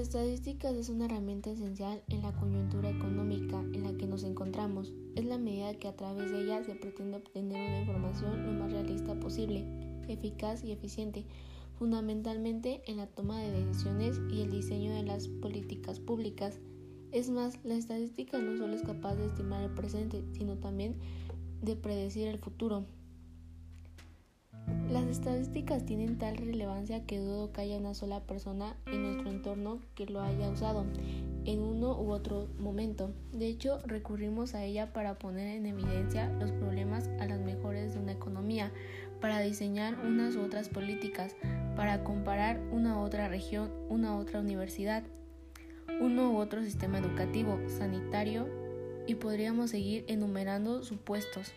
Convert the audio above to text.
estadísticas es una herramienta esencial en la coyuntura económica en la que nos encontramos. Es la medida que a través de ella se pretende obtener una información lo más realista posible, eficaz y eficiente, fundamentalmente en la toma de decisiones y el diseño de las políticas públicas. Es más, la estadística no solo es capaz de estimar el presente, sino también de predecir el futuro. Estadísticas tienen tal relevancia que dudo que haya una sola persona en nuestro entorno que lo haya usado en uno u otro momento. De hecho, recurrimos a ella para poner en evidencia los problemas a las mejores de una economía, para diseñar unas u otras políticas, para comparar una u otra región, una u otra universidad, uno u otro sistema educativo, sanitario y podríamos seguir enumerando supuestos.